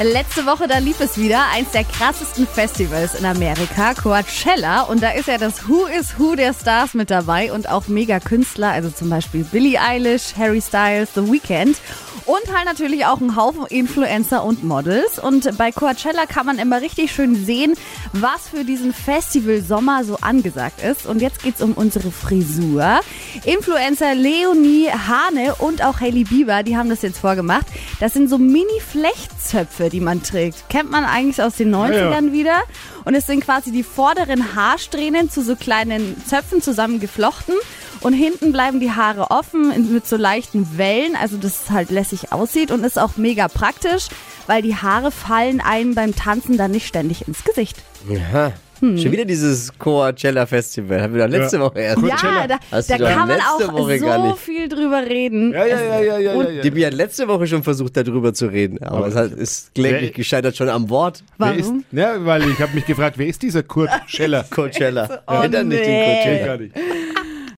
Letzte Woche, da lief es wieder, eins der krassesten Festivals in Amerika, Coachella. Und da ist ja das Who is Who der Stars mit dabei und auch Mega-Künstler, also zum Beispiel Billie Eilish, Harry Styles, The Weeknd. Und halt natürlich auch ein Haufen Influencer und Models. Und bei Coachella kann man immer richtig schön sehen, was für diesen Festival Sommer so angesagt ist. Und jetzt geht's um unsere Frisur. Influencer Leonie Hane und auch Hailey Bieber, die haben das jetzt vorgemacht. Das sind so Mini-Flechtzöpfe, die man trägt. Kennt man eigentlich aus den 90ern ja. wieder. Und es sind quasi die vorderen Haarsträhnen zu so kleinen Zöpfen zusammengeflochten. Und hinten bleiben die Haare offen mit so leichten Wellen, also dass es halt lässig aussieht und ist auch mega praktisch, weil die Haare fallen einem beim Tanzen dann nicht ständig ins Gesicht. Aha. Hm. Schon wieder dieses Coachella Festival. Haben wir doch letzte Ja. Woche erst. Ja, da, Hast da kann man auch Woche gar so nicht. viel drüber reden. Ja, ja, ja, ja, ja, ja, ja. Die hat letzte Woche schon versucht, darüber zu reden. Aber, Aber es hat, ist kläglich gescheitert schon am Wort. Wer ist, Warum? ja, weil ich habe mich gefragt, wer ist dieser Kurt Scheller? Coachella. Oh, Kennt er nicht den nee. Kenn